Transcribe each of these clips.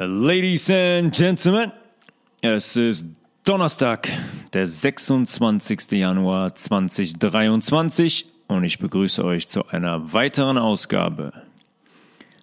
Ladies and Gentlemen, es ist Donnerstag, der 26. Januar 2023 und ich begrüße euch zu einer weiteren Ausgabe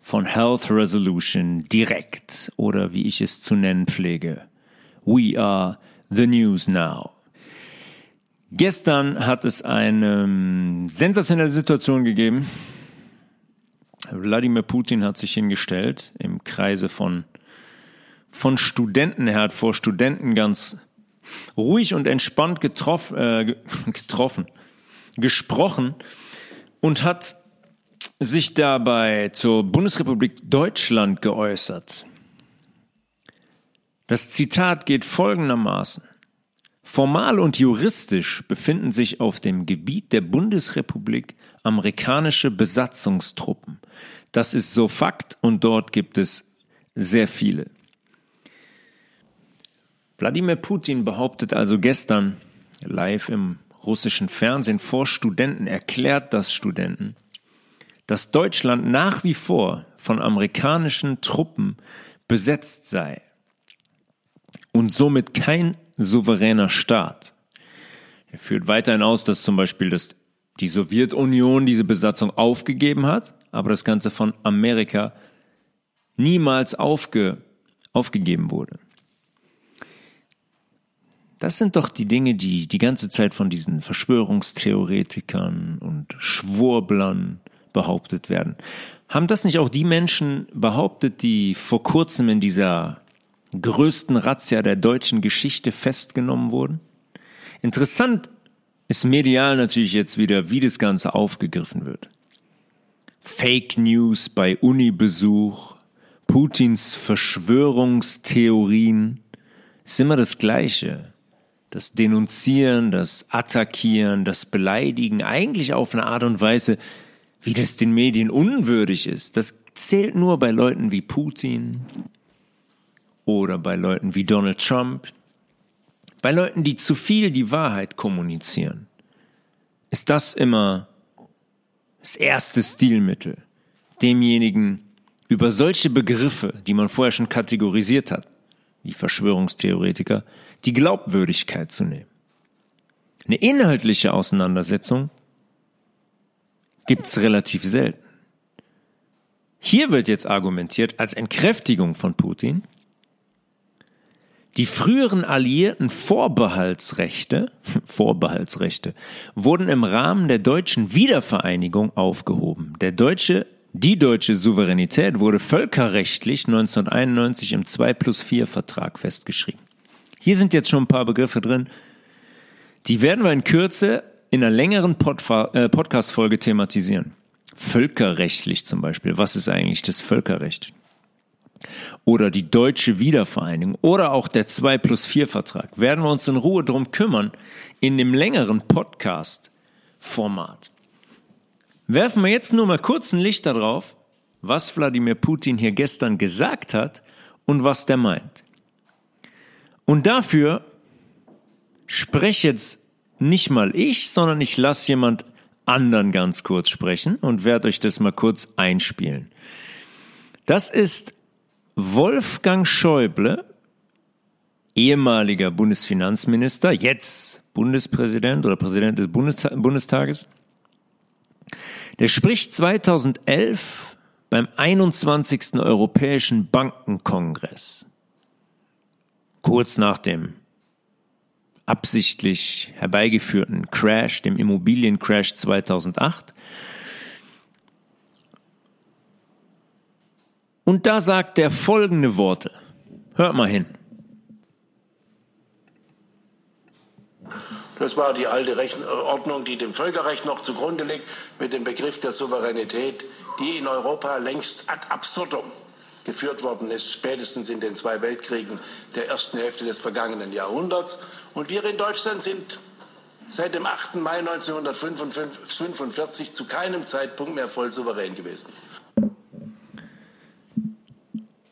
von Health Resolution direkt oder wie ich es zu nennen pflege. We are the news now. Gestern hat es eine sensationelle Situation gegeben. Wladimir Putin hat sich hingestellt im Kreise von, von Studenten. Er hat vor Studenten ganz ruhig und entspannt getroff, äh, getroffen, gesprochen und hat sich dabei zur Bundesrepublik Deutschland geäußert. Das Zitat geht folgendermaßen. Formal und juristisch befinden sich auf dem Gebiet der Bundesrepublik amerikanische Besatzungstruppen. Das ist so Fakt und dort gibt es sehr viele. Wladimir Putin behauptet also gestern live im russischen Fernsehen vor Studenten, erklärt das Studenten, dass Deutschland nach wie vor von amerikanischen Truppen besetzt sei und somit kein souveräner Staat. Er führt weiterhin aus, dass zum Beispiel das, die Sowjetunion diese Besatzung aufgegeben hat, aber das Ganze von Amerika niemals aufge, aufgegeben wurde. Das sind doch die Dinge, die die ganze Zeit von diesen Verschwörungstheoretikern und Schwurblern behauptet werden. Haben das nicht auch die Menschen behauptet, die vor kurzem in dieser größten Razzia der deutschen Geschichte festgenommen wurden? Interessant ist medial natürlich jetzt wieder, wie das Ganze aufgegriffen wird. Fake News bei Unibesuch, Putins Verschwörungstheorien, ist immer das Gleiche. Das Denunzieren, das Attackieren, das Beleidigen, eigentlich auf eine Art und Weise, wie das den Medien unwürdig ist. Das zählt nur bei Leuten wie Putin oder bei Leuten wie Donald Trump, bei Leuten, die zu viel die Wahrheit kommunizieren. Ist das immer das erste Stilmittel, demjenigen über solche Begriffe, die man vorher schon kategorisiert hat, wie Verschwörungstheoretiker, die Glaubwürdigkeit zu nehmen. Eine inhaltliche Auseinandersetzung gibt es relativ selten. Hier wird jetzt argumentiert als Entkräftigung von Putin, die früheren alliierten Vorbehaltsrechte, Vorbehaltsrechte wurden im Rahmen der deutschen Wiedervereinigung aufgehoben. Der deutsche, die deutsche Souveränität wurde völkerrechtlich 1991 im 2 plus 4 Vertrag festgeschrieben. Hier sind jetzt schon ein paar Begriffe drin. Die werden wir in Kürze in einer längeren äh, Podcast-Folge thematisieren. Völkerrechtlich zum Beispiel. Was ist eigentlich das Völkerrecht? oder die deutsche Wiedervereinigung oder auch der 2 plus 4 Vertrag, werden wir uns in Ruhe drum kümmern in dem längeren Podcast-Format. Werfen wir jetzt nur mal kurz ein Licht darauf, was Wladimir Putin hier gestern gesagt hat und was der meint. Und dafür spreche jetzt nicht mal ich, sondern ich lasse jemand anderen ganz kurz sprechen und werde euch das mal kurz einspielen. Das ist Wolfgang Schäuble, ehemaliger Bundesfinanzminister, jetzt Bundespräsident oder Präsident des Bundestages, der spricht 2011 beim 21. Europäischen Bankenkongress, kurz nach dem absichtlich herbeigeführten Crash, dem Immobiliencrash 2008, Und da sagt er folgende Worte. Hört mal hin. Das war die alte Ordnung, die dem Völkerrecht noch zugrunde liegt, mit dem Begriff der Souveränität, die in Europa längst ad absurdum geführt worden ist, spätestens in den zwei Weltkriegen der ersten Hälfte des vergangenen Jahrhunderts. Und wir in Deutschland sind seit dem 8. Mai 1945 zu keinem Zeitpunkt mehr voll souverän gewesen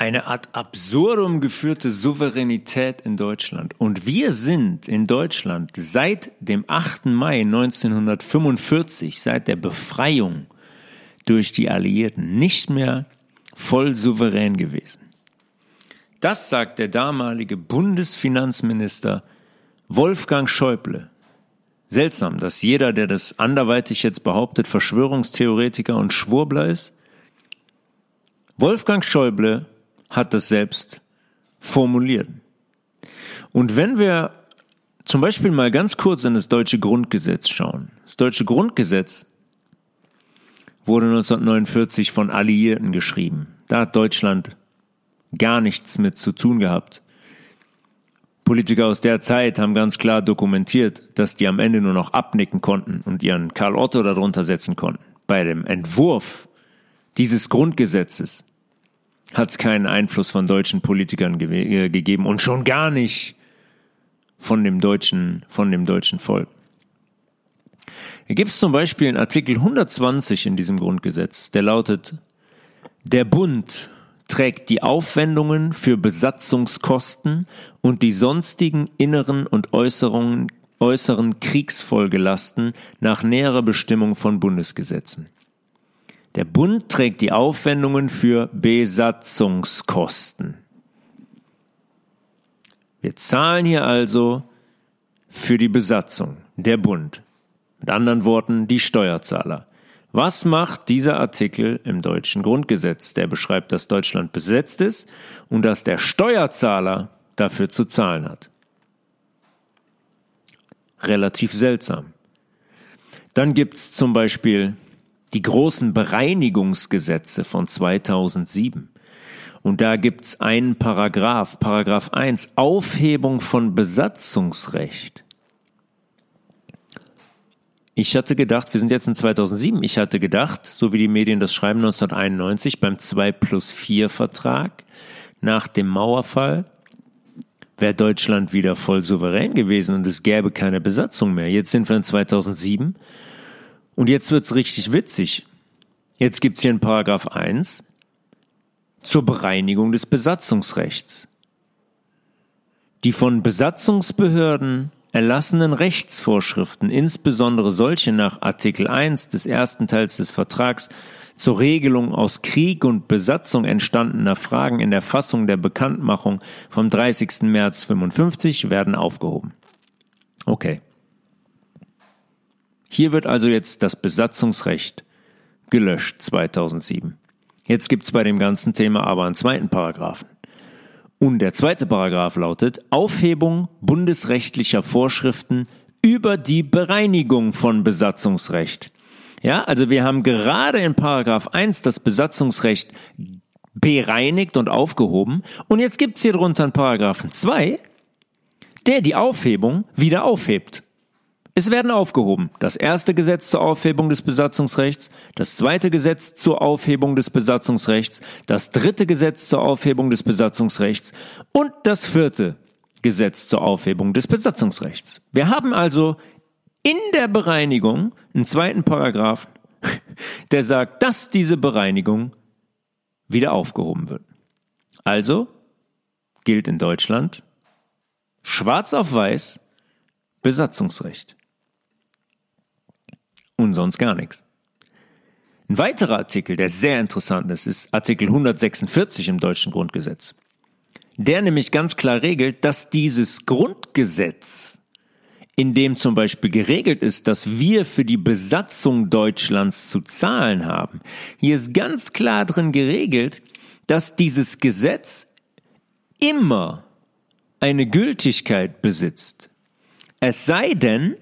eine Art absurdum geführte Souveränität in Deutschland. Und wir sind in Deutschland seit dem 8. Mai 1945, seit der Befreiung durch die Alliierten, nicht mehr voll souverän gewesen. Das sagt der damalige Bundesfinanzminister Wolfgang Schäuble. Seltsam, dass jeder, der das anderweitig jetzt behauptet, Verschwörungstheoretiker und Schwurbler ist. Wolfgang Schäuble hat das selbst formuliert. Und wenn wir zum Beispiel mal ganz kurz in das deutsche Grundgesetz schauen. Das deutsche Grundgesetz wurde 1949 von Alliierten geschrieben. Da hat Deutschland gar nichts mit zu tun gehabt. Politiker aus der Zeit haben ganz klar dokumentiert, dass die am Ende nur noch abnicken konnten und ihren Karl Otto darunter setzen konnten. Bei dem Entwurf dieses Grundgesetzes hat es keinen Einfluss von deutschen Politikern ge äh, gegeben und schon gar nicht von dem deutschen, von dem deutschen Volk. Hier gibt es zum Beispiel in Artikel 120 in diesem Grundgesetz, der lautet, der Bund trägt die Aufwendungen für Besatzungskosten und die sonstigen inneren und äußeren, äußeren Kriegsfolgelasten nach näherer Bestimmung von Bundesgesetzen. Der Bund trägt die Aufwendungen für Besatzungskosten. Wir zahlen hier also für die Besatzung, der Bund. Mit anderen Worten, die Steuerzahler. Was macht dieser Artikel im deutschen Grundgesetz? Der beschreibt, dass Deutschland besetzt ist und dass der Steuerzahler dafür zu zahlen hat. Relativ seltsam. Dann gibt es zum Beispiel die großen Bereinigungsgesetze von 2007. Und da gibt es einen Paragraph, Paragraph 1, Aufhebung von Besatzungsrecht. Ich hatte gedacht, wir sind jetzt in 2007, ich hatte gedacht, so wie die Medien das schreiben, 1991 beim 2 plus 4 Vertrag nach dem Mauerfall wäre Deutschland wieder voll souverän gewesen und es gäbe keine Besatzung mehr. Jetzt sind wir in 2007 und jetzt wird's richtig witzig. Jetzt gibt's hier in Paragraph 1 zur Bereinigung des Besatzungsrechts. Die von Besatzungsbehörden erlassenen Rechtsvorschriften, insbesondere solche nach Artikel 1 des ersten Teils des Vertrags zur Regelung aus Krieg und Besatzung entstandener Fragen in der Fassung der Bekanntmachung vom 30. März 55 werden aufgehoben. Okay. Hier wird also jetzt das Besatzungsrecht gelöscht 2007. Jetzt gibt's bei dem ganzen Thema aber einen zweiten Paragraphen. Und der zweite Paragraph lautet Aufhebung bundesrechtlicher Vorschriften über die Bereinigung von Besatzungsrecht. Ja, also wir haben gerade in Paragraph 1 das Besatzungsrecht bereinigt und aufgehoben. Und jetzt gibt's hier drunter einen Paragraphen 2, der die Aufhebung wieder aufhebt. Es werden aufgehoben das erste Gesetz zur Aufhebung des Besatzungsrechts, das zweite Gesetz zur Aufhebung des Besatzungsrechts, das dritte Gesetz zur Aufhebung des Besatzungsrechts und das vierte Gesetz zur Aufhebung des Besatzungsrechts. Wir haben also in der Bereinigung einen zweiten Paragraph, der sagt, dass diese Bereinigung wieder aufgehoben wird. Also gilt in Deutschland schwarz auf weiß Besatzungsrecht und sonst gar nichts. Ein weiterer Artikel, der sehr interessant ist, ist Artikel 146 im deutschen Grundgesetz. Der nämlich ganz klar regelt, dass dieses Grundgesetz, in dem zum Beispiel geregelt ist, dass wir für die Besatzung Deutschlands zu zahlen haben, hier ist ganz klar drin geregelt, dass dieses Gesetz immer eine Gültigkeit besitzt. Es sei denn,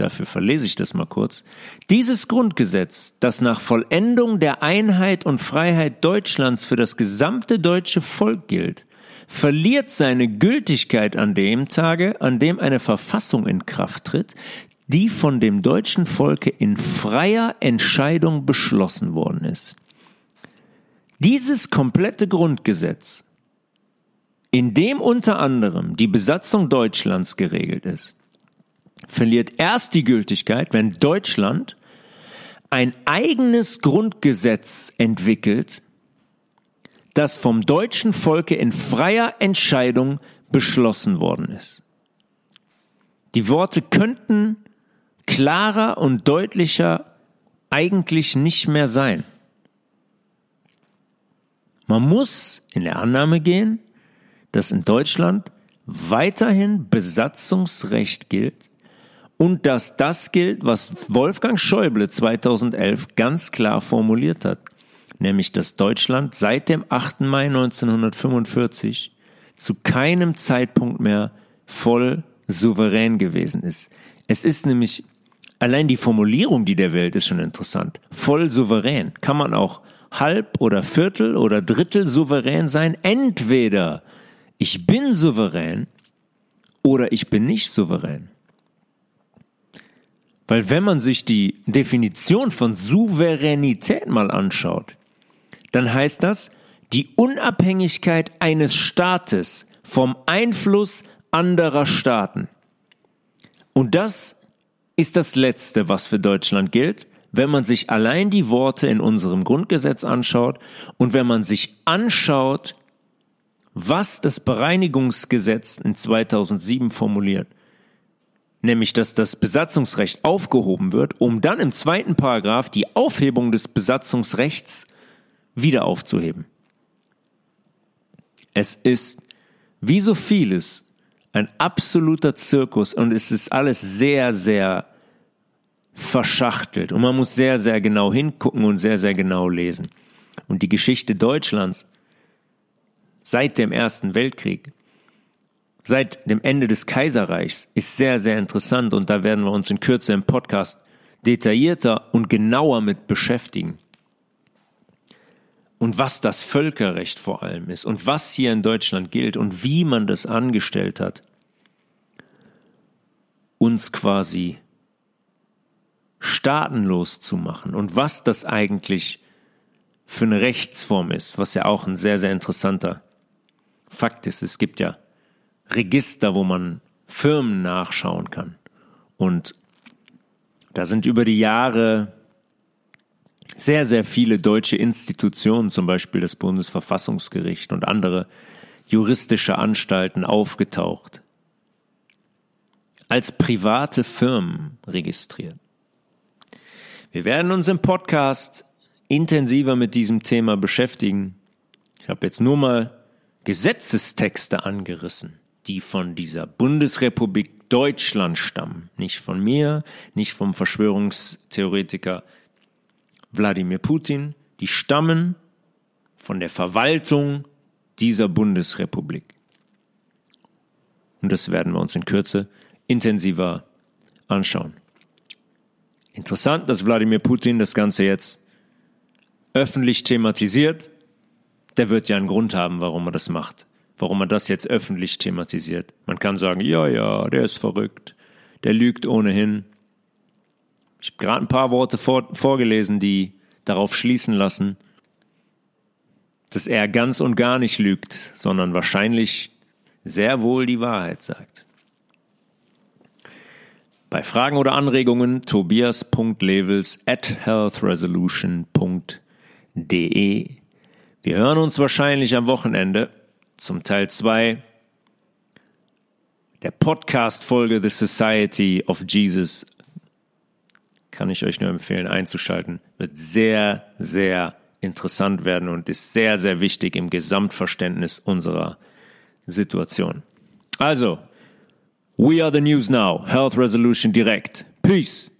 dafür verlese ich das mal kurz, dieses Grundgesetz, das nach Vollendung der Einheit und Freiheit Deutschlands für das gesamte deutsche Volk gilt, verliert seine Gültigkeit an dem Tage, an dem eine Verfassung in Kraft tritt, die von dem deutschen Volke in freier Entscheidung beschlossen worden ist. Dieses komplette Grundgesetz, in dem unter anderem die Besatzung Deutschlands geregelt ist, verliert erst die Gültigkeit, wenn Deutschland ein eigenes Grundgesetz entwickelt, das vom deutschen Volke in freier Entscheidung beschlossen worden ist. Die Worte könnten klarer und deutlicher eigentlich nicht mehr sein. Man muss in der Annahme gehen, dass in Deutschland weiterhin Besatzungsrecht gilt und dass das gilt, was Wolfgang Schäuble 2011 ganz klar formuliert hat, nämlich dass Deutschland seit dem 8. Mai 1945 zu keinem Zeitpunkt mehr voll souverän gewesen ist. Es ist nämlich allein die Formulierung, die der Welt ist schon interessant. Voll souverän. Kann man auch halb oder Viertel oder Drittel souverän sein? Entweder ich bin souverän oder ich bin nicht souverän. Weil wenn man sich die Definition von Souveränität mal anschaut, dann heißt das die Unabhängigkeit eines Staates vom Einfluss anderer Staaten. Und das ist das Letzte, was für Deutschland gilt, wenn man sich allein die Worte in unserem Grundgesetz anschaut und wenn man sich anschaut, was das Bereinigungsgesetz in 2007 formuliert, nämlich dass das Besatzungsrecht aufgehoben wird, um dann im zweiten Paragraph die Aufhebung des Besatzungsrechts wieder aufzuheben. Es ist wie so vieles ein absoluter Zirkus und es ist alles sehr, sehr verschachtelt und man muss sehr, sehr genau hingucken und sehr, sehr genau lesen. Und die Geschichte Deutschlands seit dem Ersten Weltkrieg, seit dem Ende des Kaiserreichs ist sehr, sehr interessant und da werden wir uns in Kürze im Podcast detaillierter und genauer mit beschäftigen und was das Völkerrecht vor allem ist und was hier in Deutschland gilt und wie man das angestellt hat, uns quasi staatenlos zu machen und was das eigentlich für eine Rechtsform ist, was ja auch ein sehr, sehr interessanter Fakt ist. Es gibt ja Register, wo man Firmen nachschauen kann. Und da sind über die Jahre sehr, sehr viele deutsche Institutionen, zum Beispiel das Bundesverfassungsgericht und andere juristische Anstalten aufgetaucht, als private Firmen registriert. Wir werden uns im Podcast intensiver mit diesem Thema beschäftigen. Ich habe jetzt nur mal Gesetzestexte angerissen, die von dieser Bundesrepublik Deutschland stammen. Nicht von mir, nicht vom Verschwörungstheoretiker Wladimir Putin, die stammen von der Verwaltung dieser Bundesrepublik. Und das werden wir uns in Kürze intensiver anschauen. Interessant, dass Wladimir Putin das Ganze jetzt öffentlich thematisiert. Der wird ja einen Grund haben, warum er das macht. Warum er das jetzt öffentlich thematisiert. Man kann sagen, ja, ja, der ist verrückt. Der lügt ohnehin. Ich habe gerade ein paar Worte vor, vorgelesen, die darauf schließen lassen, dass er ganz und gar nicht lügt, sondern wahrscheinlich sehr wohl die Wahrheit sagt. Bei Fragen oder Anregungen tobias.levels at healthresolution.de. Wir hören uns wahrscheinlich am Wochenende zum Teil 2 der Podcast-Folge The Society of Jesus kann ich euch nur empfehlen einzuschalten. Wird sehr, sehr interessant werden und ist sehr, sehr wichtig im Gesamtverständnis unserer Situation. Also, we are the news now. Health Resolution direkt. Peace.